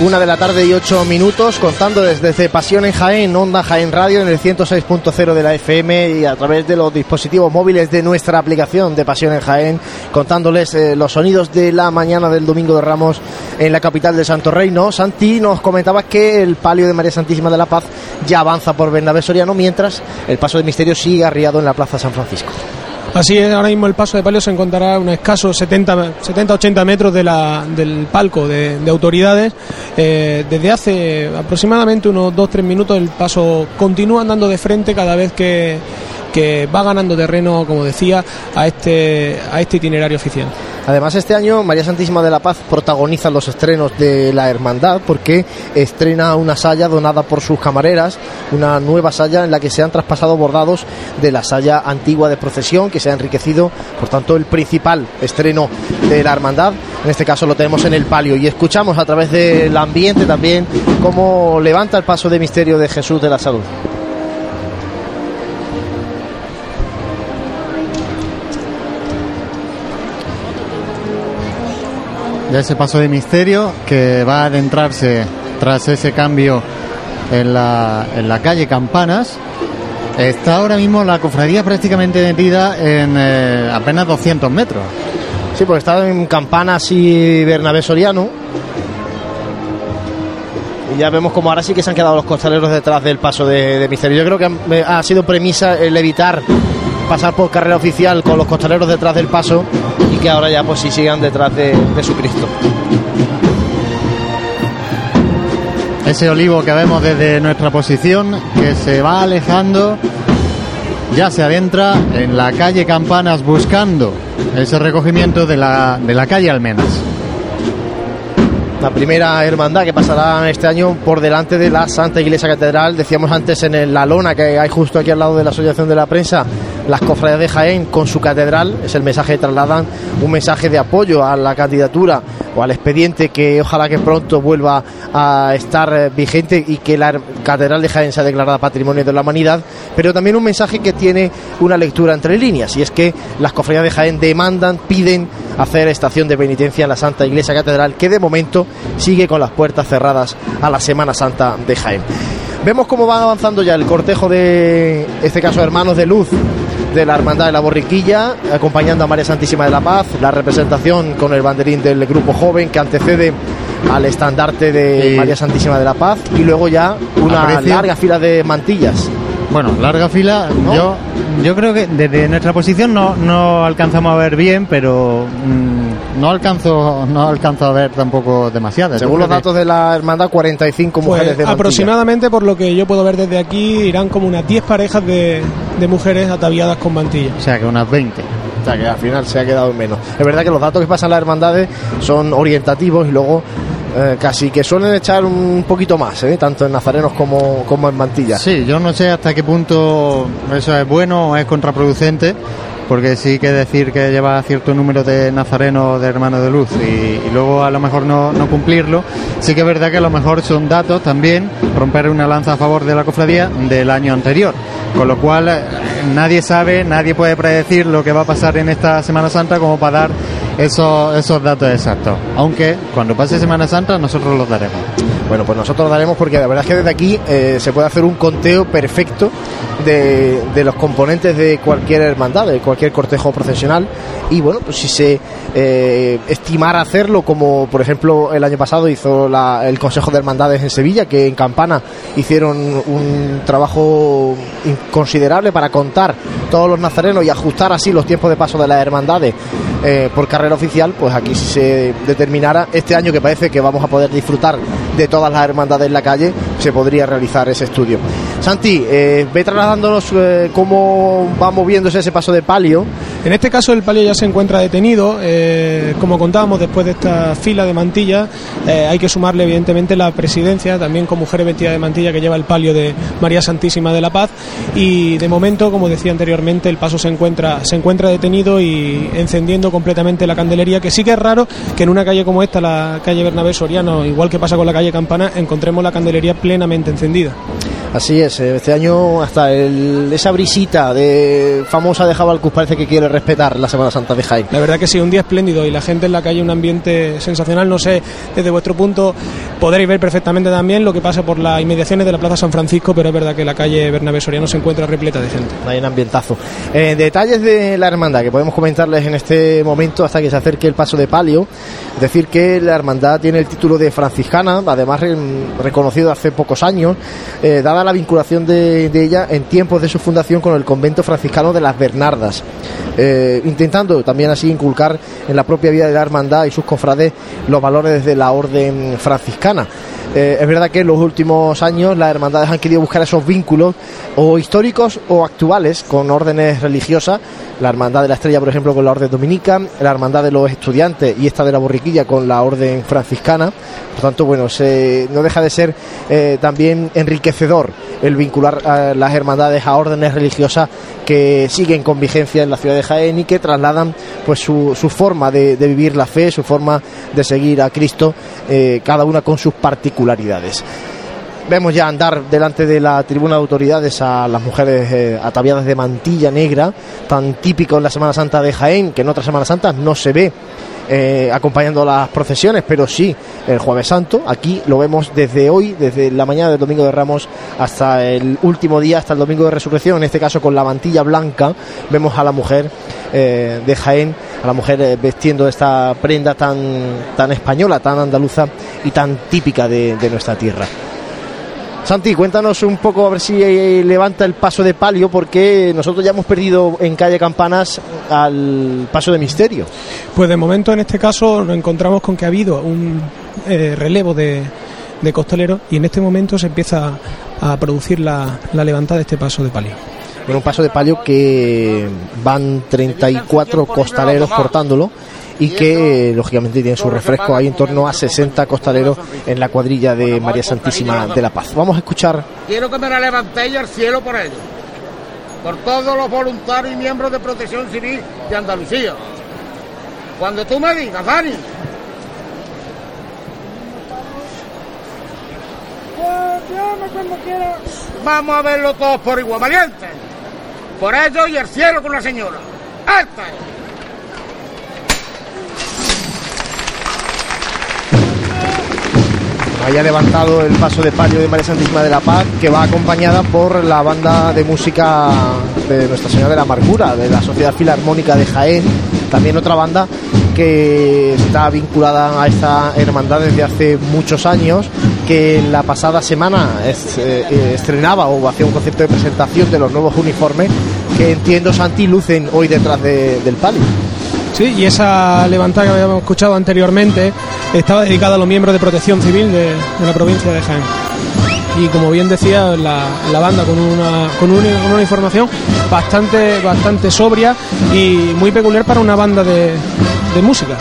Una de la tarde y ocho minutos, contando desde Pasión en Jaén, Onda Jaén Radio en el 106.0 de la FM y a través de los dispositivos móviles de nuestra aplicación de Pasión en Jaén, contándoles eh, los sonidos de la mañana del Domingo de Ramos en la capital de Santo Reino. Santi nos comentaba que el palio de María Santísima de la Paz ya avanza por Bernabé Soriano, mientras el paso de misterio sigue arriado en la Plaza San Francisco. Así es, ahora mismo el paso de palio se encontrará a un escaso 70-80 metros de la, del palco de, autoridades. Eh, desde hace aproximadamente unos 2-3 minutos el paso continúa andando de frente cada vez que, que va ganando terreno, como decía, a este, a este itinerario oficial. Además, este año María Santísima de la Paz protagoniza los estrenos de la Hermandad porque estrena una saya donada por sus camareras, una nueva saya en la que se han traspasado bordados de la saya antigua de procesión que se ha enriquecido, por tanto, el principal estreno de la Hermandad. En este caso lo tenemos en el palio y escuchamos a través del ambiente también cómo levanta el paso de misterio de Jesús de la Salud. De ese paso de misterio que va a adentrarse tras ese cambio en la, en la calle Campanas. Está ahora mismo la cofradía prácticamente metida en eh, apenas 200 metros. Sí, pues está en Campanas y Bernabé Soriano. Y ya vemos como ahora sí que se han quedado los costaleros detrás del paso de, de misterio. Yo creo que ha sido premisa el evitar pasar por carrera oficial con los costaleros detrás del paso y que ahora ya pues sí sigan detrás de, su Cristo. Ese olivo que vemos desde nuestra posición que se va alejando ya se adentra en la calle Campanas buscando ese recogimiento de la, de la calle Almenas la primera hermandad que pasará este año por delante de la Santa Iglesia Catedral. Decíamos antes en la lona que hay justo aquí al lado de la Asociación de la Prensa, las cofradías de Jaén con su catedral. Es el mensaje que trasladan, un mensaje de apoyo a la candidatura o al expediente que ojalá que pronto vuelva a estar eh, vigente y que la Catedral de Jaén sea declarada Patrimonio de la Humanidad, pero también un mensaje que tiene una lectura entre líneas y es que las cofradías de Jaén demandan, piden hacer estación de penitencia en la Santa Iglesia Catedral que de momento sigue con las puertas cerradas a la Semana Santa de Jaén. Vemos cómo van avanzando ya el cortejo de, este caso, Hermanos de Luz de la Hermandad de la Borriquilla, acompañando a María Santísima de la Paz, la representación con el banderín del grupo joven que antecede al estandarte de María Santísima de la Paz y luego ya una larga fila de mantillas. Bueno, larga fila, yo yo creo que desde nuestra posición no, no alcanzamos a ver bien, pero mm, no alcanzo no alcanzo a ver tampoco demasiadas. Según los datos de la hermandad, 45 pues mujeres de Aproximadamente, por lo que yo puedo ver desde aquí, irán como unas 10 parejas de, de mujeres ataviadas con mantilla. O sea, que unas 20 o sea que al final se ha quedado menos. Es verdad que los datos que pasan las hermandades son orientativos y luego eh, casi que suelen echar un poquito más, ¿eh? tanto en nazarenos como, como en mantillas. Sí, yo no sé hasta qué punto eso es bueno o es contraproducente, porque sí que decir que lleva cierto número de nazarenos de hermanos de luz y, luego a lo mejor no, no, cumplirlo, sí que es verdad que a lo mejor son datos también, romper una lanza a favor de la cofradía del año anterior. Con lo cual eh, nadie sabe, nadie puede predecir lo que va a pasar en esta Semana Santa como para dar esos, esos datos exactos. Aunque cuando pase Semana Santa nosotros los daremos. Bueno, pues nosotros lo daremos porque la verdad es que desde aquí eh, se puede hacer un conteo perfecto de, de, los componentes de cualquier hermandad, de cualquier cortejo profesional. Y bueno, pues si se eh, estimara hacerlo, como por ejemplo el año pasado hizo la, el Consejo de Hermandades en Sevilla, que en Campana hicieron un trabajo considerable para contar todos los nazarenos y ajustar así los tiempos de paso de las hermandades eh, por carrera oficial, pues aquí si se determinara este año que parece que vamos a poder disfrutar de todas las hermandades en la calle, se podría realizar ese estudio. Santi, eh, ve trasladándonos eh, cómo va moviéndose ese paso de palio. En este caso el palio ya se encuentra detenido, eh, como contábamos después de esta fila de mantillas, hay que sumarle evidentemente la presidencia, también con mujeres vestidas de mantilla que lleva el palio de María Santísima de la Paz y de momento, como decía anteriormente, el paso se encuentra, se encuentra detenido y encendiendo completamente la candelería, que sí que es raro que en una calle como esta, la calle Bernabé Soriano, igual que pasa con la calle Campana, encontremos la candelería plenamente encendida. Así es, eh, este año hasta el, esa brisita de famosa de Jabalcus parece que quiere respetar la Semana Santa de Jaén. La verdad que sí, un día espléndido y la gente en la calle, un ambiente sensacional. No sé, desde vuestro punto podréis ver perfectamente también lo que pasa por las inmediaciones de la Plaza San Francisco, pero es verdad que la calle Bernabé Soriano se encuentra repleta de gente. Hay un ambientazo. Eh, detalles de la hermandad que podemos comentarles en este momento hasta que se acerque el paso de palio. Es decir, que la hermandad tiene el título de franciscana, además re- reconocido hace pocos años, eh, dada la vinculación de, ella en tiempos de su fundación con el convento franciscano de las Bernardas, eh, intentando también así inculcar en la propia vida de la hermandad y sus cofrades los valores de la orden franciscana. Eh, es verdad que en los últimos años las hermandades han querido buscar esos vínculos o históricos o actuales con órdenes religiosas. La hermandad de la estrella, por ejemplo, con la orden dominica, la hermandad de los estudiantes y esta de la borriquilla con la orden franciscana. Por tanto, bueno, no deja de ser eh, también enriquecedor el vincular las hermandades a órdenes religiosas que siguen con vigencia en la ciudad de Jaén y que trasladan pues su, su forma de, de vivir la fe, su forma de seguir a Cristo, eh, cada una con sus particularidades. Vemos ya andar delante de la tribuna de autoridades a las mujeres eh, ataviadas de mantilla negra, tan típico en la Semana Santa de Jaén, que en otras Semanas Santas no se ve eh, acompañando las procesiones, pero sí el Jueves Santo. Aquí lo vemos desde hoy, desde la mañana del Domingo de Ramos hasta el último día, hasta el Domingo de Resurrección, en este caso con la mantilla blanca, vemos a la mujer eh, de Jaén, a la mujer eh, vestiendo esta prenda tan, tan española, tan andaluza y tan típica de, de nuestra tierra. Santi, cuéntanos un poco a ver si eh, levanta el paso de palio, porque nosotros ya hemos perdido en calle Campanas al paso de misterio. Pues de momento en este caso nos encontramos con que ha habido un eh, relevo de, de costaleros y en este momento se empieza a producir la, la levantada de este paso de palio. Bueno, un paso de palio que van 34 costaleros portándolo y que lógicamente tiene su refresco. Hay en torno a 60 costaleros en la cuadrilla de María Santísima de la Paz. Vamos a escuchar Quiero que me la levantéis al cielo por ellos, por todos los voluntarios y miembros de Protección Civil de Andalucía. Cuando tú me digas, Dani. Vamos a verlo todos por igual, valientes. Por ellos y el cielo con la señora. ¡Alta! haya levantado el paso de palio de María Santísima de la Paz, que va acompañada por la banda de música de Nuestra Señora de la Amargura, de la Sociedad Filarmónica de Jaén, también otra banda que está vinculada a esta hermandad desde hace muchos años, que la pasada semana es- eh, estrenaba o hacía un concepto de presentación de los nuevos uniformes que entiendo Santi lucen hoy detrás de- del palio. Sí, y esa levantada que habíamos escuchado anteriormente estaba dedicada a los miembros de protección civil de, la provincia de Jaén. Y como bien decía, la, banda con una, con, una, información bastante, bastante sobria y muy peculiar para una banda de música.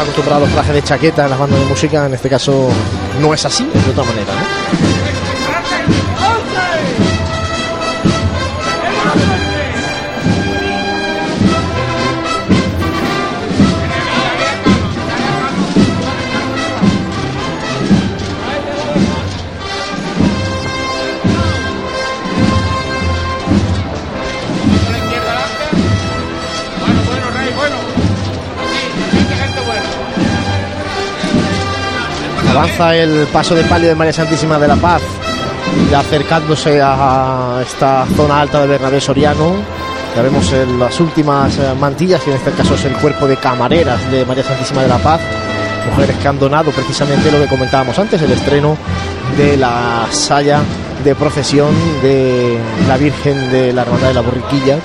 Está acostumbrado a los trajes de chaqueta en las bandas de música, en este caso no es así, de otra manera. ¿no? Avanza el paso de palio de María Santísima de la Paz, acercándose a esta zona alta de Bernabé Soriano. Ya vemos las últimas eh, mantillas, que en este caso es el cuerpo de camareras de María Santísima de la Paz. Mujeres que han donado precisamente lo que comentábamos antes, el estreno de la saya de procesión de la Virgen de la Hermandad de la Borriquilla.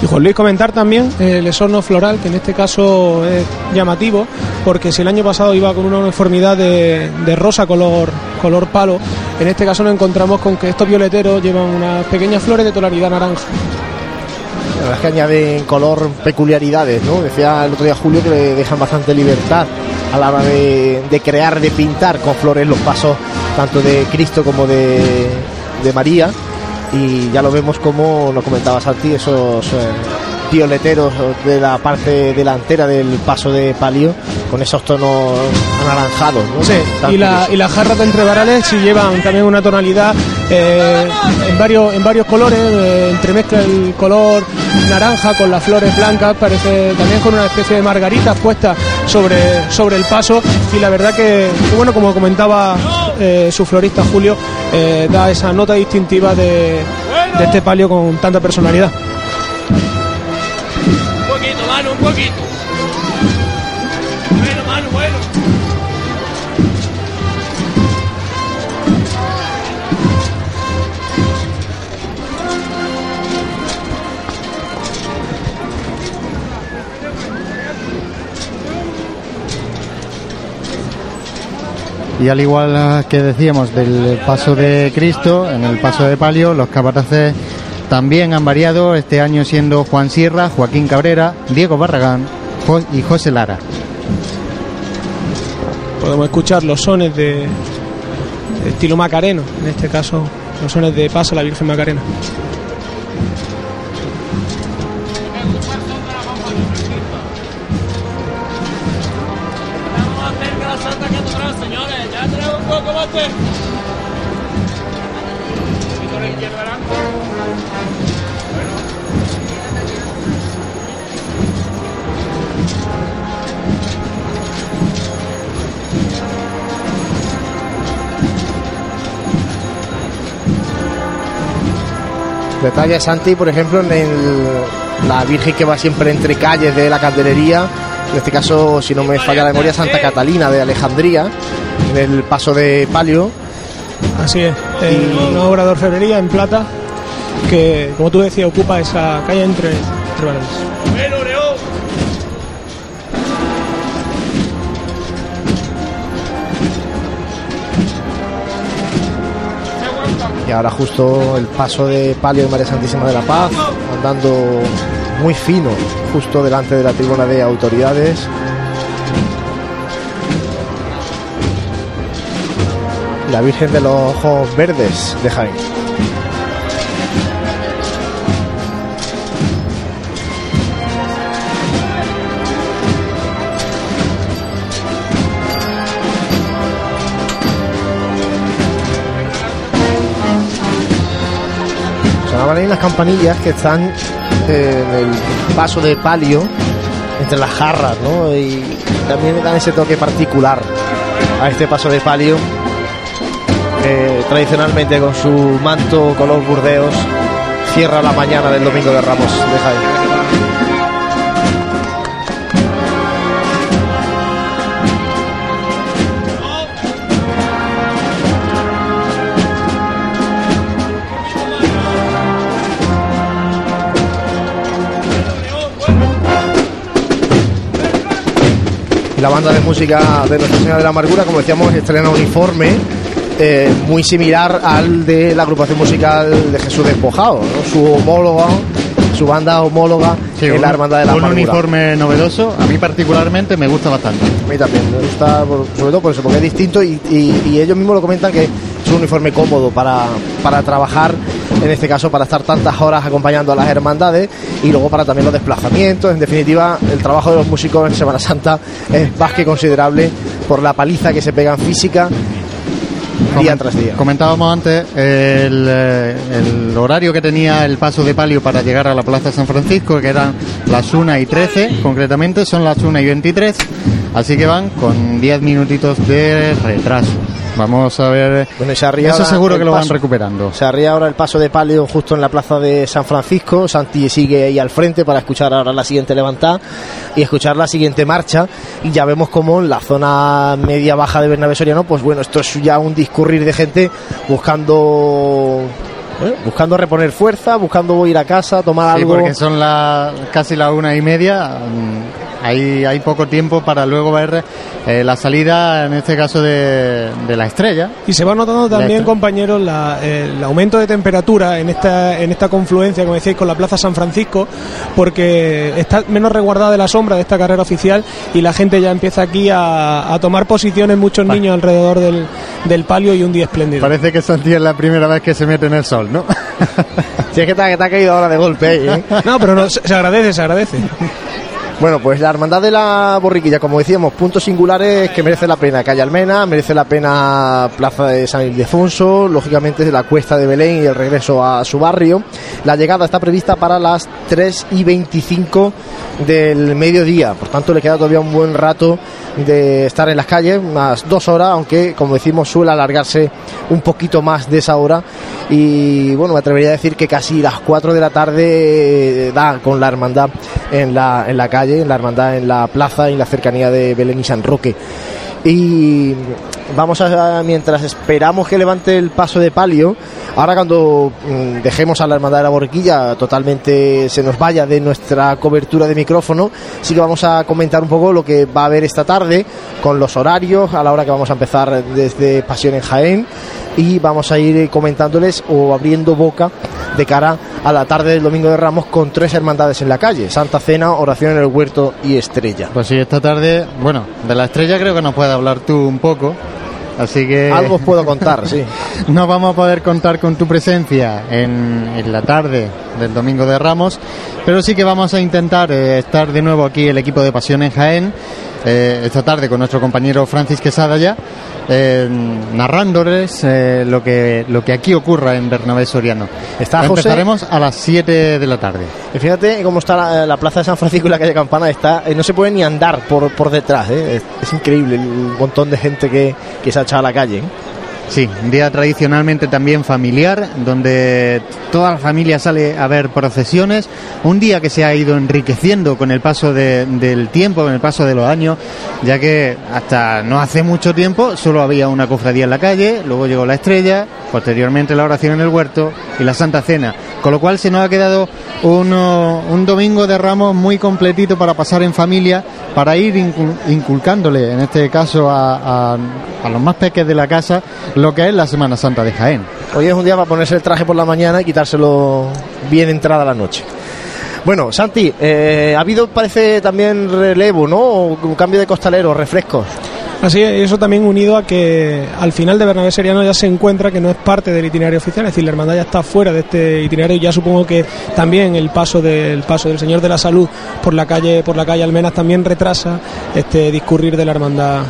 Y Juan Luis comentar también el esorno floral, que en este caso es llamativo, porque si el año pasado iba con una uniformidad de, rosa color, color palo, en este caso nos encontramos con que estos violeteros llevan unas pequeñas flores de tonalidad naranja. La verdad es que añaden color peculiaridades, ¿no? Decía el otro día Julio que le dejan bastante libertad a la hora de, de crear, de pintar con flores los pasos tanto de Cristo como de, de María. Y ya lo vemos como nos comentaba Santi, esos eh, violeteros de la parte delantera del paso de palio con esos tonos anaranjados. ¿no? Sí, Tan y, la, y las jarras de entrevarales sí llevan también una tonalidad eh, en, varios, en varios colores, eh, entremezcla el color naranja con las flores blancas, parece también con una especie de margaritas puestas sobre, sobre el paso y la verdad que, bueno, como comentaba eh, su florista Julio, da esa nota distintiva de, de este palio con tanta personalidad. Bueno, mano, bueno. Y al igual que decíamos del paso de Cristo, en el paso de Palio, los capataces también han variado, este año siendo Juan Sierra, Joaquín Cabrera, Diego Barragán y José Lara. Podemos escuchar los sones de, de estilo macareno, en este caso los sones de paso a la Virgen Macarena. Estamos más cerca de la Santa que atrás, señores. Ya tenemos un poco más Detalle Santi, por ejemplo, en el- la Virgen que va siempre entre calles de la Candelería, en este caso, si no me falla la memoria, Santa Catalina de Alejandría, en el paso de Palio. Así es, eh, una obra de orfebrería en plata que, como tú decías, ocupa esa calle entre, entre ahora justo el paso de Palio de María Santísima de la Paz, andando muy fino, justo delante de la tribuna de autoridades. La Virgen de los Ojos Verdes de Jaén. Sonaban ahí las campanillas que están eh, en el paso de palio entre las jarras, ¿no? Y también le dan ese toque particular a este paso de palio. que tradicionalmente con su manto color burdeos cierra la mañana del domingo de Ramos de Jaén. La banda de música de Nuestra Señora de la Amargura, como decíamos, estrena un uniforme eh, muy similar al de la agrupación musical de Jesús Despojado, ¿no? su homóloga, su banda homóloga Sí, en la Hermandad de la un Amargura. uniforme novedoso, a mí particularmente me gusta bastante. A mí también, me gusta por- sobre todo por eso, porque es distinto y, y- y ellos mismos lo comentan que es un uniforme cómodo para, para trabajar, en este caso para estar tantas horas acompañando a las hermandades y luego para también los desplazamientos. En definitiva, el trabajo de los músicos en Semana Santa es más que considerable por la paliza que se pegan física día tras día. Comentábamos antes el, eh, el horario que tenía el paso de palio para llegar a la Plaza San Francisco, que eran las 1 y 13, concretamente son las 1 y 23, así que van con 10 minutitos de retraso. Vamos a ver. Bueno, y se Eso seguro que lo van recuperando. Se arría ahora el paso de palio justo en la plaza de San Francisco. Santi sigue ahí al frente para escuchar ahora la siguiente levantada y escuchar la siguiente marcha. Y ya vemos como en la zona media baja de Bernabé Soriano, pues bueno, esto es ya un discurrir de gente buscando. ¿Eh? Buscando reponer fuerza, buscando ir a casa, tomar Sí, algo. porque son la, casi la una y media. mm, Hay, hay poco tiempo para luego ver eh, la salida, en este caso, de, de la estrella. Y se va notando también, compañeros, la- el aumento de temperatura en esta, en esta confluencia, como decíais, con la Plaza San Francisco, porque está menos resguardada de la sombra de esta carrera oficial y la gente ya empieza aquí a, a tomar posiciones, muchos niños alrededor del, del palio y un día espléndido. Parece que Santi es la primera vez que se mete en el sol, ¿no? Si es que te, ha- que te ha caído ahora de golpe ahí, ¿eh? No, pero no, se agradece, se agradece. Bueno, pues la Hermandad de la Borriquilla, como decíamos, puntos singulares que merece la pena. Calle Almena, merece la pena Plaza de San Ildefonso, lógicamente la Cuesta de Belén y el regreso a su barrio. La llegada está prevista para las 3 y 25 del mediodía, por tanto le queda todavía un buen rato de estar en las calles, unas dos horas, aunque como decimos suele alargarse un poquito más de esa hora. Y bueno, me atrevería a decir que casi las 4 de la tarde eh, da con la hermandad en la, en la calle, en la hermandad en la plaza en la cercanía de Belén y San Roque. Y vamos a, mientras esperamos que levante el paso de palio, ahora cuando mm, dejemos a la hermandad de la borriquilla totalmente se nos vaya de nuestra cobertura de micrófono, sí que vamos a comentar un poco lo que va a haber esta tarde con los horarios, a la hora que vamos a empezar desde Pasión en Jaén y vamos a ir comentándoles o abriendo boca de cara a la tarde del Domingo de Ramos con tres hermandades en la calle, Santa Cena, Oración en el Huerto y Estrella. Pues sí, esta tarde, bueno, de la estrella creo que nos puedes hablar tú un poco. Así que Algo os puedo contar, sí. no vamos a poder contar con tu presencia en, en la tarde del Domingo de Ramos, pero sí que vamos a intentar eh, estar de nuevo aquí el equipo de Pasión en Jaén, eh, esta tarde con nuestro compañero Francis Quesada ya, eh, narrándoles eh, lo, que, lo que aquí ocurra en Bernabé Soriano. Está José. Empezaremos a las 7 de la tarde. Y fíjate cómo está la, la plaza de San Francisco y la calle Campana, está, no se puede ni andar por, por detrás, ¿eh? es, es increíble el montón de gente que, que se ha echado a la calle. Sí, un día tradicionalmente también familiar, donde toda la familia sale a ver procesiones, un día que se ha ido enriqueciendo con el paso de- del tiempo, con el paso de los años, ya que hasta no hace mucho tiempo solo había una cofradía en la calle, luego llegó la estrella, posteriormente la oración en el huerto y la Santa Cena, con lo cual se nos ha quedado un domingo de ramos muy completito para pasar en familia, para ir incul- inculcándole, en este caso a, los más peques de la casa, lo que es la Semana Santa de Jaén. Hoy es un día para ponerse el traje por la mañana y quitárselo bien entrada la noche. Bueno, Santi, eh, ha habido, parece, también relevo, ¿no? Un cambio de costalero, refrescos. Así es, eso también unido a que al final de Bernabé Seriano ya se encuentra que no es parte del itinerario oficial, es decir, la hermandad ya está fuera de este itinerario y ya supongo que también el paso del paso del Señor de la Salud por la calle por la calle Almenas también retrasa este discurrir de la hermandad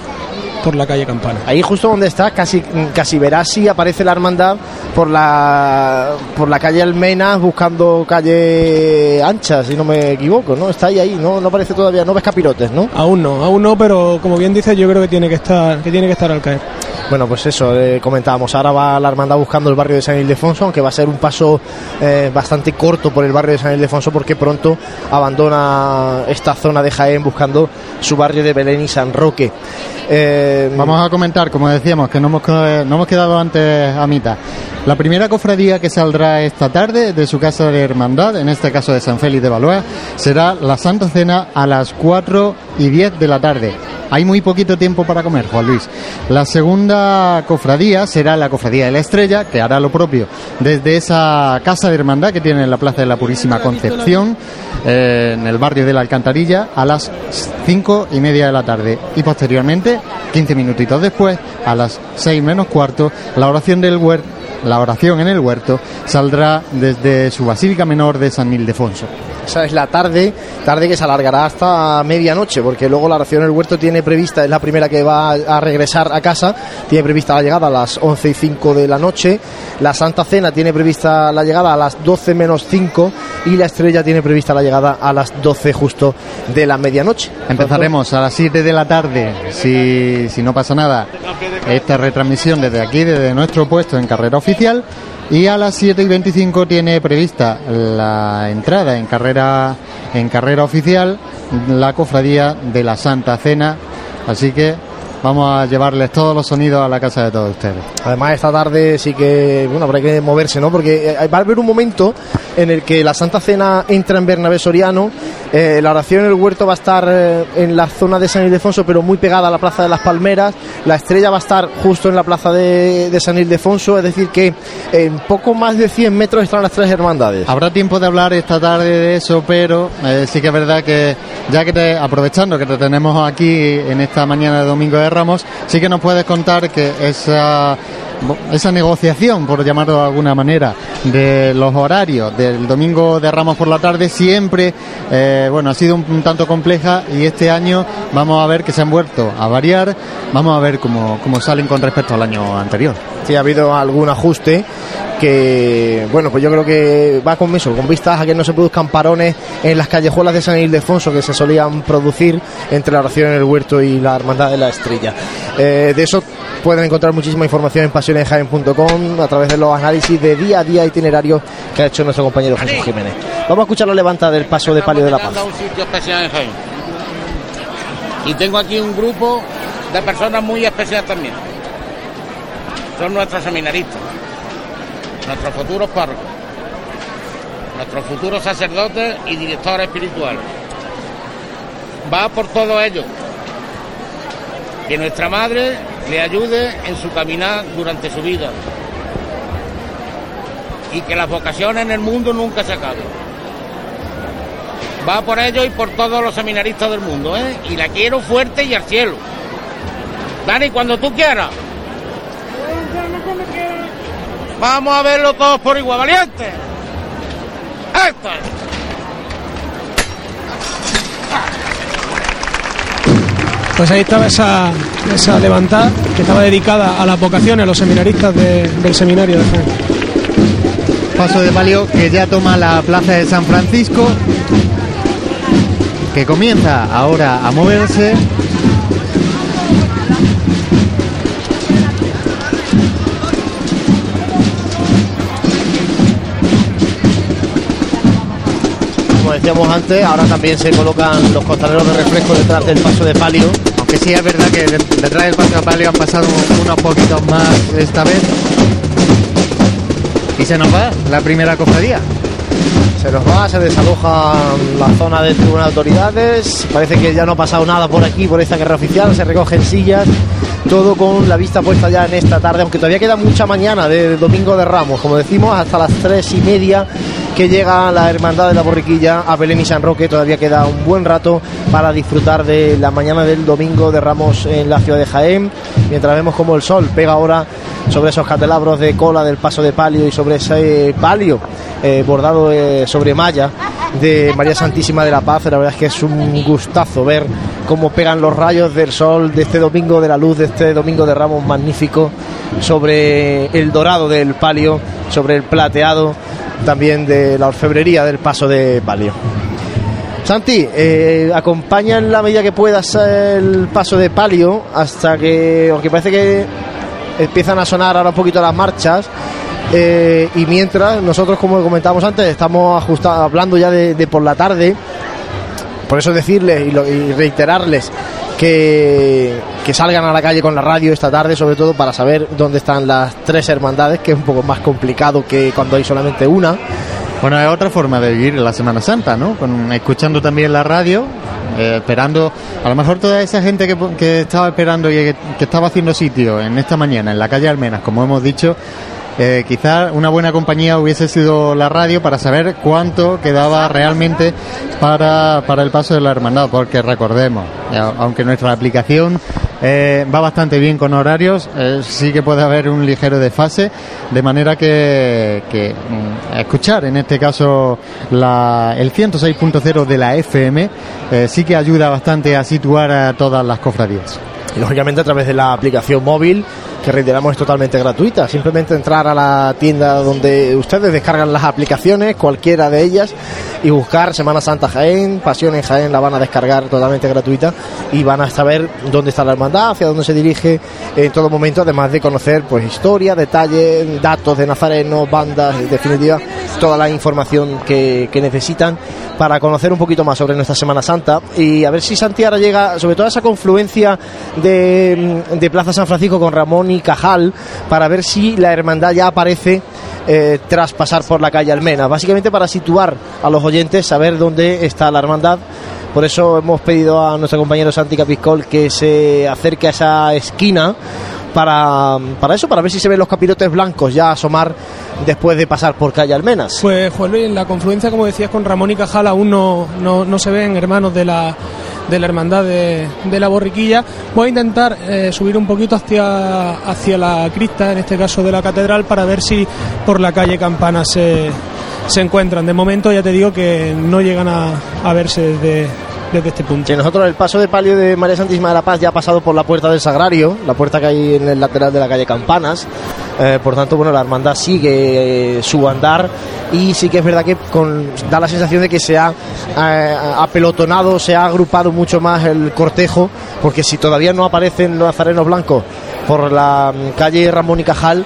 por la calle Campana. Ahí justo donde está, casi, casi verás si aparece la hermandad por la por la calle Almenas buscando calle ancha, si no me equivoco, ¿no? Está ahí, ahí, no, no aparece todavía, no ves capirotes, ¿no? Aún no, aún no, pero como bien dice, yo creo que tiene que estar que tiene que estar al caer. Bueno, pues eso, eh, comentábamos. Ahora va la hermandad buscando el barrio de San Ildefonso, aunque va a ser un paso eh, bastante corto por el barrio de San Ildefonso, porque pronto abandona esta zona de Jaén buscando su barrio de Belén y San Roque. Eh, Vamos a comentar, como decíamos, que no hemos, no hemos quedado antes a mitad. La primera cofradía que saldrá esta tarde de su casa de hermandad, en este caso de San Félix de Valois, será la Santa Cena a las 4 y 10 de la tarde. Hay muy poquito tiempo para comer, Juan Luis. La segunda cofradía será la cofradía de la Estrella, que hará lo propio desde esa casa de hermandad que tiene en la Plaza de la Purísima Concepción, eh, en el barrio de la Alcantarilla, a las 5 y media de la tarde. Y posteriormente, 15 minutitos después, a las 6 menos cuarto, la oración del huerto. La oración en el huerto saldrá desde su Basílica Menor de San Ildefonso. Esa es la tarde, tarde que se alargará hasta medianoche, porque luego la oración en el huerto tiene prevista, es la primera que va a regresar a casa, tiene prevista la llegada a las 11 y 5 de la noche, la Santa Cena tiene prevista la llegada a las 12 menos 5 y la Estrella tiene prevista la llegada a las 12 justo de la medianoche. Empezaremos a las 7 de la tarde, si, si no pasa nada, esta retransmisión desde aquí, desde nuestro puesto en carrera oficial. Y a las 7 y 25 tiene prevista la entrada en carrera, en carrera oficial, la cofradía de la Santa Cena. Así que vamos a llevarles todos los sonidos a la casa de todos ustedes. Además, esta tarde sí que, bueno, habrá que moverse, ¿no? Porque eh, va a haber un momento en el que la Santa Cena entra en Bernabé Soriano, eh, la oración en el huerto va a estar eh, en la zona de San Ildefonso, pero muy pegada a la Plaza de las Palmeras, la estrella va a estar justo en la Plaza de, de San Ildefonso, es decir, que en poco más de 100 metros están las tres hermandades. Habrá tiempo de hablar esta tarde de eso, pero eh, sí que es verdad que ya que te, aprovechando que te tenemos aquí en esta mañana de Domingo de Ramos, sí que nos puedes contar que esa esa negociación, por llamarlo de alguna manera, de los horarios del domingo de Ramos por la tarde siempre, eh, bueno, ha sido un, tanto compleja y este año vamos a ver que se han vuelto a variar, vamos a ver cómo, cómo salen con respecto al año anterior. Sí, ha habido algún ajuste que, bueno, pues yo creo que va con eso, con vistas a que no se produzcan parones en las callejuelas de San Ildefonso que se solían producir entre la oración en el huerto y la hermandad de la estrella. Eh, de eso pueden encontrar muchísima información en pasionesjaen.com a través de los análisis de día a día itinerarios que ha hecho nuestro compañero Jesús Jiménez. Vamos a escuchar la levanta del paso de Palio de la Paz. un sitio especial en Jaén. Y tengo aquí un grupo de personas muy especiales también. Son nuestros seminaristas, nuestros futuros párrocos, nuestros futuros sacerdotes y directores espirituales. Va por todo ello. Que nuestra madre le ayude en su caminar durante su vida. Y que las vocaciones en el mundo nunca se acaben. Va por ello y por todos los seminaristas del mundo, ¿eh? Y la quiero fuerte y al cielo. Dani, cuando tú quieras. Vamos a verlo todos por igual, valiente. Esto Pues ahí estaba esa, esa levantada que estaba dedicada a las vocaciones, a los seminaristas de- del seminario de Jaén. Paso de palio que ya toma la plaza de San Francisco, que comienza ahora a moverse. Decíamos antes, ahora también se colocan los costaleros de refresco detrás del paso de palio. Aunque sí es verdad que de- detrás del paso de palio han pasado unos poquitos más esta vez. Y se nos va la primera cofradía. Se nos va, se desaloja la zona del Tribunal de Autoridades. Parece que ya no ha pasado nada por aquí, por esta guerra oficial. Se recogen sillas. Todo con la vista puesta ya en esta tarde, aunque todavía queda mucha mañana de Domingo de Ramos. Como decimos, hasta las tres y media que llega la Hermandad de la Borriquilla a Belén y San Roque. Todavía queda un buen rato para disfrutar de la mañana del Domingo de Ramos en la ciudad de Jaén. Mientras vemos como el sol pega ahora sobre esos catelabros de cola del paso de palio y sobre ese palio eh, bordado eh, sobre malla de María Santísima de la Paz. La verdad es que es un gustazo ver cómo pegan los rayos del sol de este domingo de la luz, de este domingo de Ramos magnífico sobre el dorado del palio, sobre el plateado también de la orfebrería del paso de palio. Santi, eh, acompaña en la medida que puedas el paso de palio hasta que, aunque parece que empiezan a sonar ahora un poquito las marchas. eh, y mientras nosotros, como comentábamos antes, estamos ajusta- hablando ya de, por la tarde. Por eso decirles y reiterarles que, que salgan a la calle con la radio esta tarde, sobre todo para saber dónde están las tres hermandades, que es un poco más complicado que cuando hay solamente una. Bueno, es otra forma de vivir la Semana Santa, ¿no? Con, escuchando también la radio, eh, esperando, a lo mejor toda esa gente que, que estaba esperando y que, que estaba haciendo sitio en esta mañana en la calle Almenas, como hemos dicho, eh, quizás una buena compañía hubiese sido la radio para saber cuánto quedaba realmente para, para el paso de la hermandad, porque recordemos, eh, aunque nuestra aplicación eh, va bastante bien con horarios, eh, sí que puede haber un ligero desfase, de manera que, que, mm, escuchar en este caso el 106.0 de la FM sí que ayuda bastante a situar a todas las cofradías. Y lógicamente a través de la aplicación móvil, que reiteramos es totalmente gratuita. Simplemente entrar a la tienda donde ustedes descargan las aplicaciones, cualquiera de ellas, y buscar Semana Santa Jaén, Pasión en Jaén, la van a descargar totalmente gratuita y van a saber dónde está la hermandad, hacia dónde se dirige en todo momento, además de conocer pues historia, detalles, datos de Nazareno, bandas, definitiva, toda la información que, que necesitan para conocer un poquito más sobre nuestra Semana Santa y a ver si Santiago llega, sobre todo a esa confluencia de, de Plaza San Francisco con Ramón y Cajal, para ver si la hermandad ya aparece eh, tras pasar por la calle Almena, básicamente para situar a los oyentes, saber dónde está la hermandad. Por eso hemos pedido a nuestro compañero Santi Capiscol que se acerque a esa esquina para, para eso, para ver si se ven los capirotes blancos ya asomar después de pasar por calle Almenas. Pues Juan Luis, en la confluencia, como decías, con Ramón y Cajal aún no, no, no se ven hermanos de la, de la hermandad de, de la borriquilla. Voy a intentar eh, subir un poquito hacia, hacia la crista, en este caso de la catedral, para ver si por la calle Campana se, se encuentran. De momento ya te digo que no llegan a, a verse desde, desde este punto. Sí, nosotros el paso de palio de María Santísima de la Paz ya ha pasado por la puerta del Sagrario, la puerta que hay en el lateral de la calle Campanas. Eh, por tanto, bueno, la hermandad sigue eh, su andar y sí que es verdad que con, da la sensación de que se ha eh, apelotonado, se ha agrupado mucho más el cortejo, porque si todavía no aparecen los nazarenos blancos por la mm, calle Ramón y Cajal,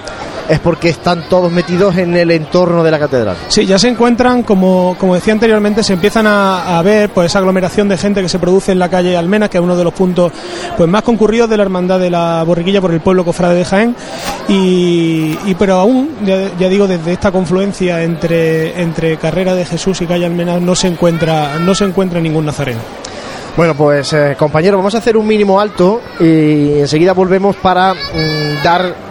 es porque están todos metidos en el entorno de la catedral. Sí, ya se encuentran, como, como decía anteriormente, se empiezan a, a ver pues esa aglomeración de gente que se produce en la calle Almenas, que es uno de los puntos pues más concurridos de la hermandad de la borriquilla por el pueblo cofrade de Jaén. Y, y pero aún, ya, ya digo, desde esta confluencia entre, entre Carrera de Jesús y calle Almenas no se encuentra, no se encuentra ningún nazareno. Bueno, pues eh, compañero, vamos a hacer un mínimo alto y enseguida volvemos para mm, dar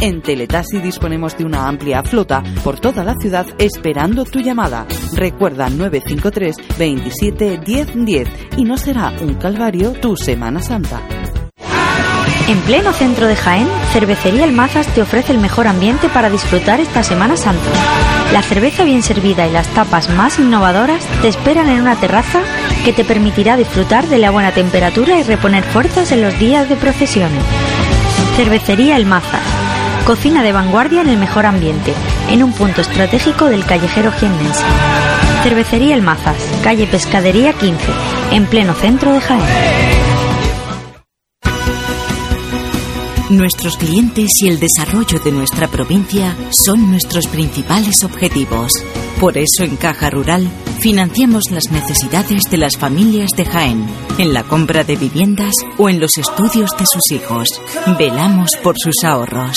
En Teletasi disponemos de una amplia flota por toda la ciudad esperando tu llamada. Recuerda 953 27 10 10 y no será un calvario tu Semana Santa. En pleno centro de Jaén, Cervecería El Mazas te ofrece el mejor ambiente para disfrutar esta Semana Santa. La cerveza bien servida y las tapas más innovadoras te esperan en una terraza que te permitirá disfrutar de la buena temperatura y reponer fuerzas en los días de procesiones. Cervecería El Mazas. Cocina de vanguardia en el mejor ambiente, en un punto estratégico del callejero jiennense. Cervecería El Mazas, calle Pescadería 15, en pleno centro de Jaén. Nuestros clientes y el desarrollo de nuestra provincia son nuestros principales objetivos. Por eso en Caja Rural financiamos las necesidades de las familias de Jaén, en la compra de viviendas o en los estudios de sus hijos. Velamos por sus ahorros.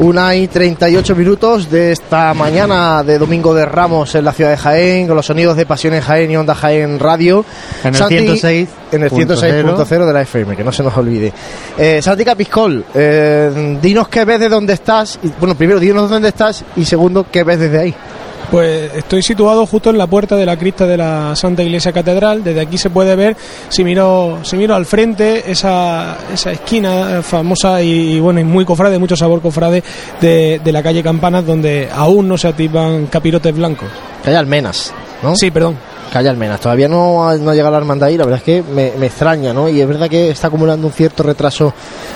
Una y 38 minutos de esta mañana de Domingo de Ramos en la ciudad de Jaén, con los sonidos de Pasión en Jaén y Onda Jaén Radio. En el Santi, 106. En el 106.0 de la FM, que no se nos olvide. Eh, Santi Capiscol, eh, dinos qué ves de dónde estás. Y, bueno, primero, dinos dónde estás y segundo, qué ves desde ahí. Pues estoy situado justo en la puerta de la cripta de la Santa Iglesia Catedral. Desde aquí se puede ver, si miro, si miro al frente, esa, esa esquina famosa y, y bueno, y muy cofrade, mucho sabor cofrade de, de la calle Campanas, donde aún no se activan capirotes blancos. Calle Almenas, ¿no? Sí, perdón. Calle Almenas. Todavía no, ha- no ha llegado la hermandad ahí, la verdad es que me, me extraña, ¿no? Y es verdad que está acumulando un cierto retraso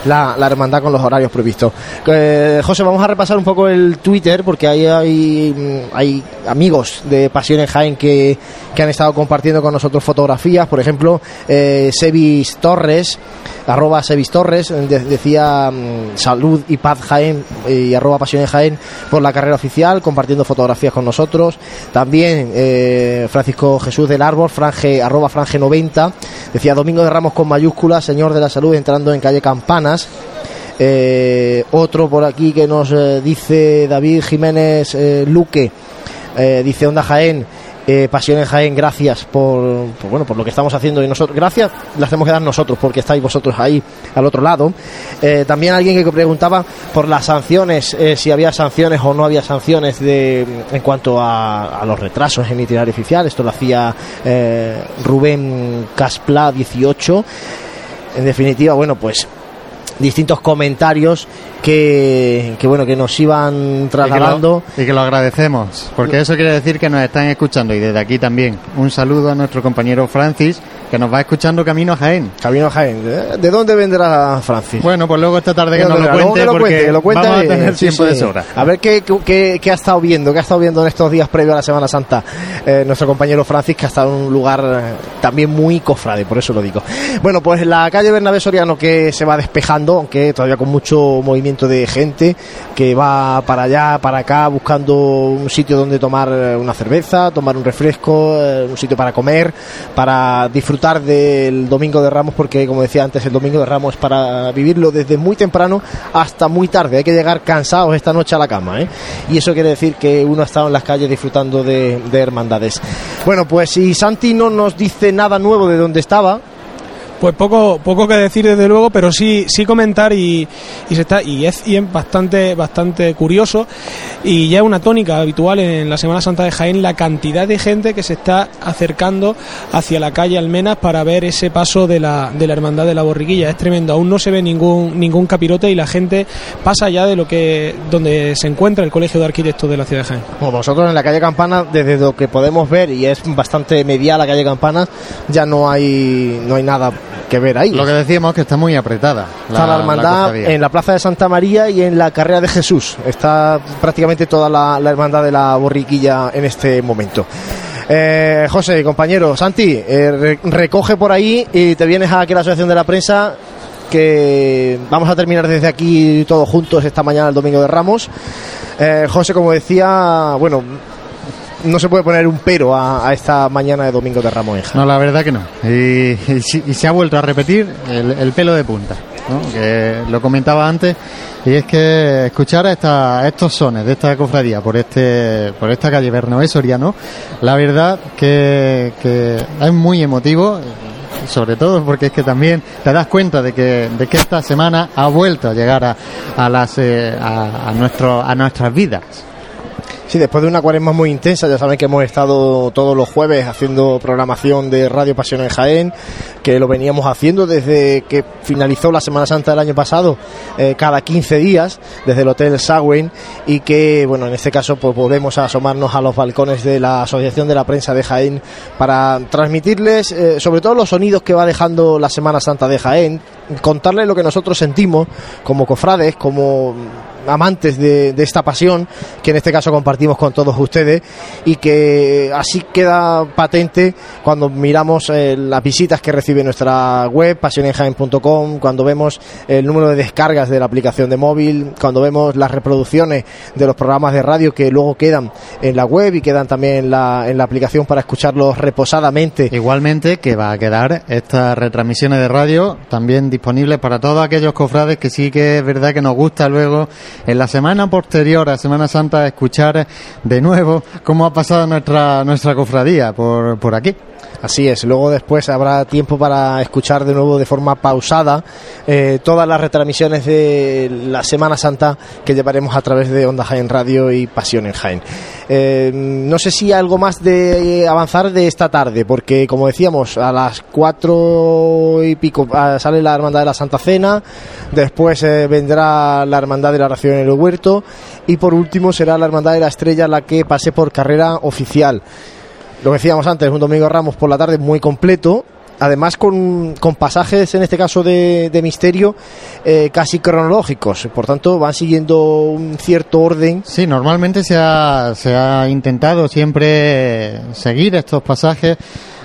la, la hermandad con los horarios previstos. Eh, José, vamos a repasar un poco el Twitter, porque ahí hay, mm, hay amigos de Pasión en Jaén que, que han estado compartiendo con nosotros fotografías. Por ejemplo, eh, Sevis Torres, arroba Sevis Torres, de- decía mm, salud y paz Jaén eh, y arroba Pasión en Jaén por la carrera oficial, compartiendo fotografías con nosotros. También eh, Francisco Jesús del Árbol, franje, arroba franje 90, decía Domingo de Ramos con mayúsculas, Señor de la Salud entrando en calle Campanas. Eh, otro por aquí que nos eh, dice David Jiménez eh, Luque, dice Onda Jaén, eh, Pasión en Jaén, gracias por, por, bueno por lo que estamos haciendo y nosotros, gracias las tenemos que dar nosotros porque estáis vosotros ahí al otro lado. Eh, también alguien que preguntaba por las sanciones, eh, si había sanciones o no había sanciones de, en cuanto a, a los retrasos en itinerario oficial. Esto lo hacía eh, Rubén Caspla 18. En definitiva, bueno, pues distintos comentarios que, que bueno que nos iban trasladando Y que, lo, y que lo agradecemos, porque eso quiere decir que nos están escuchando y desde aquí también un saludo a nuestro compañero Francis, que nos va escuchando camino a Jaén. Camino a Jaén. ¿De- ¿De dónde vendrá Francis? Bueno, pues luego esta tarde que No, nos no, lo cuente, que lo porque cuente, lo cuente, vamos a tener tiempo sí. de sobra. A ver qué, qué, qué ha estado viendo, qué ha estado viendo en estos días previos a la Semana Santa eh, nuestro compañero Francis, que ha estado en un lugar eh, también muy cofrade, por eso lo digo. Bueno, pues la calle Bernabé Soriano que se va despejando, aunque todavía con mucho movimiento de gente que va para allá, para acá, buscando un sitio donde tomar eh, una cerveza, tomar un refresco, eh, un sitio para comer, para disfrutar del Domingo de Ramos, porque como decía antes, el Domingo de Ramos es para vivirlo desde muy temprano hasta muy tarde. Hay que llegar cansados esta noche a la cama, ¿eh? Y eso quiere decir que uno ha estado en las calles disfrutando de, de hermandades. Bueno, pues si Santi no nos dice nada nuevo de dónde estaba, Pues poco, poco que decir desde luego, pero sí, sí comentar y, se está, y es, bastante, bastante curioso y ya es una tónica habitual en la Semana Santa de Jaén la cantidad de gente que se está acercando hacia la calle Almenas para ver ese paso de la, de la hermandad de la borriquilla. Es tremendo, aún no se ve ningún, ningún capirote y la gente pasa ya de lo que, donde se encuentra el Colegio de Arquitectos de la ciudad de Jaén. Como nosotros en la calle Campana, desde lo que podemos ver, y es bastante medial la calle Campana, ya no hay, no hay nada que ver ahí. Lo que decíamos que está muy apretada. Está la hermandad en la Plaza de Santa María y en la Carrera de Jesús. Está prácticamente toda la, la hermandad de la borriquilla en este momento. Eh, José, compañero, Santi, eh, re- recoge por ahí y te vienes aquí a la Asociación de la Prensa que vamos a terminar desde aquí todos juntos esta mañana el Domingo de Ramos. Eh, José, como decía, bueno, no se puede poner un pero a, esta mañana de domingo de Ramos. No, la verdad que no. Y, y y se ha vuelto a repetir el, el pelo de punta, que lo comentaba antes, y es que escuchar esta- estos sones de esta cofradía por este por esta calle Bernabé Soriano, la verdad que, que es muy emotivo. Sobre todo porque es que también te das cuenta de que, de que esta semana ha vuelto a llegar a, a las eh, a, a nuestro, a nuestras vidas. Sí, después de una cuaresma muy intensa, ya saben que hemos estado todos los jueves haciendo programación de Radio Pasión en Jaén, que lo veníamos haciendo desde que finalizó la Semana Santa del año pasado, eh, cada 15 días, desde el Hotel Sagüen, y que, bueno, en este caso, pues volvemos asomarnos a los balcones de la Asociación de la Prensa de Jaén para transmitirles, eh, sobre todo los sonidos que va dejando la Semana Santa de Jaén, contarles lo que nosotros sentimos como cofrades, como amantes de, de esta pasión que en este caso compartimos con todos ustedes y que así queda patente cuando miramos eh, las visitas que recibe nuestra web pasionenjaen.com cuando vemos el número de descargas de la aplicación de móvil cuando vemos las reproducciones de los programas de radio que luego quedan en la web y quedan también en la, en la aplicación para escucharlos reposadamente. Igualmente que va a quedar estas retransmisiones de radio también disponibles para todos aquellos cofrades que sí que es verdad que nos gusta luego en la semana posterior a Semana Santa escuchar de nuevo cómo ha pasado nuestra nuestra cofradía por, por aquí. Así es, luego después habrá tiempo para escuchar de nuevo de forma pausada eh, todas las retransmisiones de la Semana Santa que llevaremos a través de Onda Jaén Radio y Pasión en Jaén. Eh, no sé si algo más de avanzar de esta tarde, porque como decíamos, a las cuatro y pico ah, sale la Hermandad de la Santa Cena, después eh, vendrá la Hermandad de la Oración en el Huerto y por último será la Hermandad de la Estrella la que pase por carrera oficial lo decíamos antes, un domingo Ramos por la tarde muy completo. Además con, con pasajes, en este caso de, de misterio, eh, casi cronológicos. Por tanto, van siguiendo un cierto orden. Sí, normalmente se ha, se ha intentado siempre seguir estos pasajes,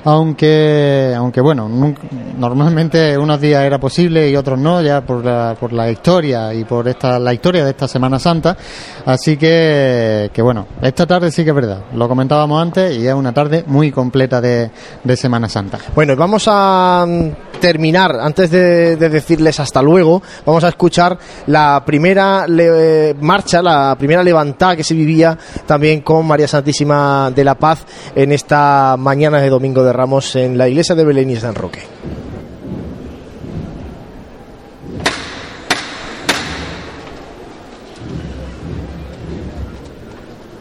aunque, aunque bueno, nun- normalmente unos días era posible y otros no, ya por la, por la historia y por esta, la historia de esta Semana Santa. Así que, que bueno, esta tarde sí que es verdad, lo comentábamos antes y es una tarde muy completa de, de Semana Santa. Bueno, vamos a mm, terminar, antes de, de decirles hasta luego, vamos a escuchar la primera le- marcha, la primera levantada que se vivía también con María Santísima de la Paz en esta mañana de Domingo de Ramos en la iglesia de Belén y San Roque.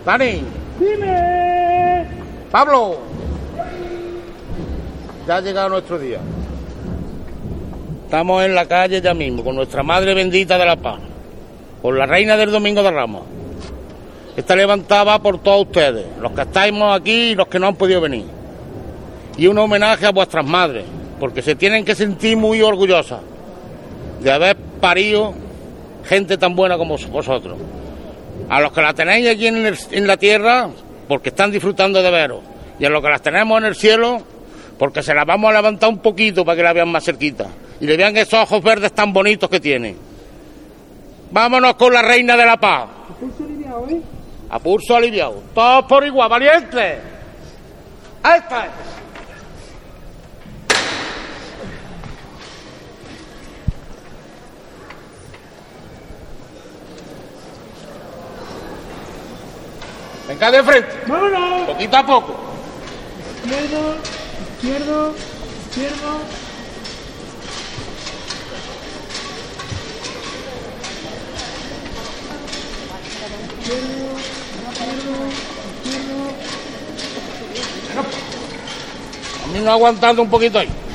Dani. Dime. Pablo. Ya ha llegado nuestro día. Estamos en la calle ya mismo, con nuestra Madre Bendita de la Paz, con la Reina del Domingo de Ramos. Esta levantada va por todos ustedes, los que estamos aquí y los que no han podido venir. Y un homenaje a vuestras madres, porque se tienen que sentir muy orgullosas de haber parido gente tan buena como vosotros a los que la tenéis aquí en, la tierra, porque están disfrutando de veros, y a los que las tenemos en el cielo, porque se las vamos a levantar un poquito para que la vean más cerquita, y le vean esos ojos verdes tan bonitos que tiene. Vámonos con la reina de la paz. A pulso aliviado. Todos por igual, valientes. Ahí Venga de frente. ¡Vámonos! Poquito a poco. Izquierdo, izquierdo, izquierdo. Izquierdo, izquierdo, izquierdo. A mí no aguantando un poquito ahí.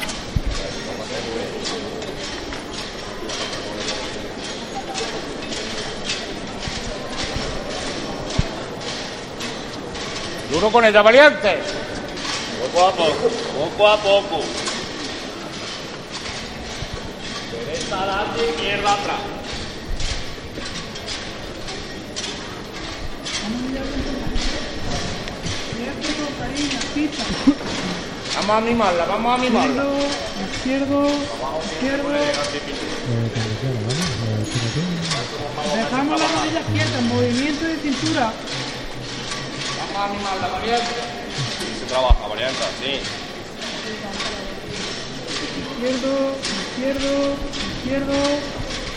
Duro con ella, valiente. Poco a poco, poco a poco. Derecha adelante, izquierda atrás. Vamos a mimarla, vamos a mimarla. Izquierdo, izquierdo. Dejamos la rodilla quieta, movimiento de cintura. Más animal la variante. Se trabaja, variante, sí. Izquierdo, izquierdo, izquierdo.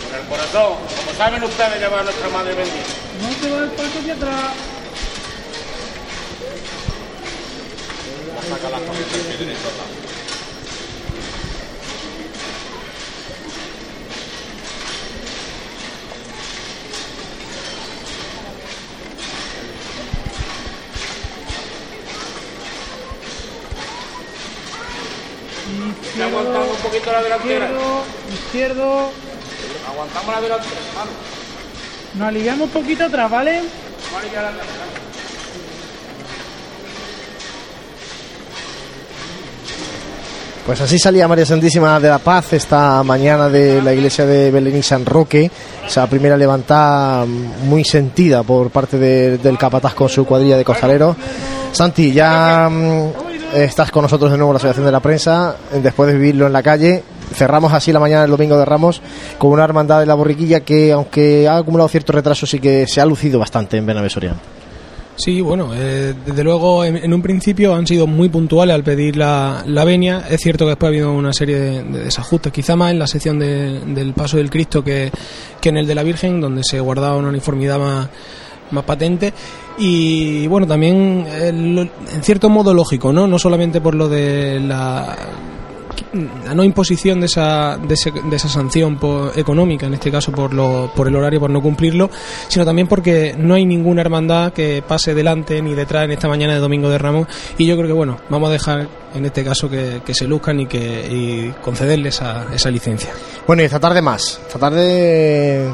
Con el corazón, como saben ustedes llevar a nuestra madre bendita. No se va el paso hacia atrás. Saca las camisas el pie derecho Le aguantamos un poquito la delantera. Izquierdo, izquierdo. Aguantamos la delantera, hermano. Nos aliviamos un poquito atrás, ¿vale? Vale, ya la delantera. Pues así salía María Santísima de la Paz esta mañana de la iglesia de Belén y San Roque. Esa primera levantada muy sentida por parte de- del capataz con su cuadrilla de costaleros. Santi, ya mm, estás con nosotros de nuevo en la Asociación de la Prensa, después de vivirlo en la calle. Cerramos así la mañana del domingo de Ramos con una hermandad de la borriquilla que, aunque ha acumulado cierto retraso, sí que se ha lucido bastante en Soriano. Sí, bueno, eh, desde luego en, en un principio han sido muy puntuales al pedir la, la venia. Es cierto que después ha habido una serie de, de desajustes, quizá más en la sección de- del paso del Cristo que, que en el de la Virgen, donde se guardaba una uniformidad más, más patente. Y bueno, también eh, en cierto modo lógico, ¿no? No solamente por lo de la no imposición de esa, de, ese- de esa sanción por- económica, en este caso por, lo, por el horario, por no cumplirlo, sino también porque no hay ninguna hermandad que pase delante ni detrás en esta mañana de Domingo de Ramos y yo creo que bueno, vamos a dejar en este caso que, se luzcan y, que, y concederles esa, esa licencia. Bueno, y esta tarde más. Esta tarde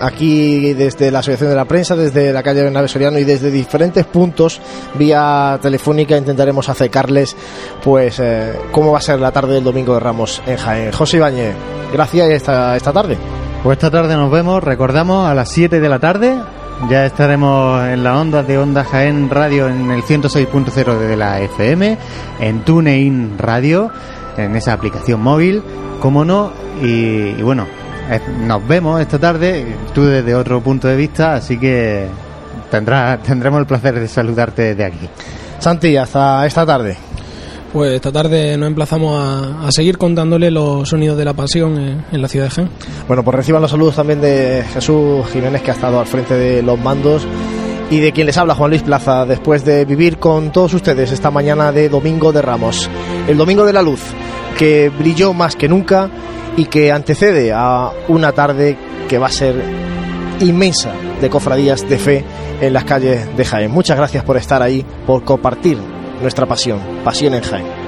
aquí desde la Asociación de la Prensa, desde la calle Bernabé Soriano y desde diferentes puntos vía telefónica intentaremos acercarles pues eh, cómo va a ser la tarde del Domingo de Ramos en Jaén. José Ibáñez, gracias y esta, esta tarde. Pues esta tarde nos vemos, recordamos, a las 7 de la tarde. Ya estaremos en la onda de Onda Jaén Radio en el 106.0 de la FM, en TuneIn Radio, en esa aplicación móvil, como no, y, bueno, nos vemos esta tarde, tú desde otro punto de vista, así que tendrá, tendremos el placer de saludarte de aquí. Santi, hasta esta tarde. Pues esta tarde nos emplazamos a, a seguir contándole los sonidos de la pasión en, en la ciudad de Jaén. Bueno, pues reciban los saludos también de Jesús Jiménez, que ha estado al frente de los mandos, y de quien les habla, Juan Luis Plaza, después de vivir con todos ustedes esta mañana de Domingo de Ramos, el Domingo de la Luz, que brilló más que nunca y que antecede a una tarde que va a ser inmensa de cofradías de fe en las calles de Jaén. Muchas gracias por estar ahí, por compartir nuestra pasión, pasión en Jaén.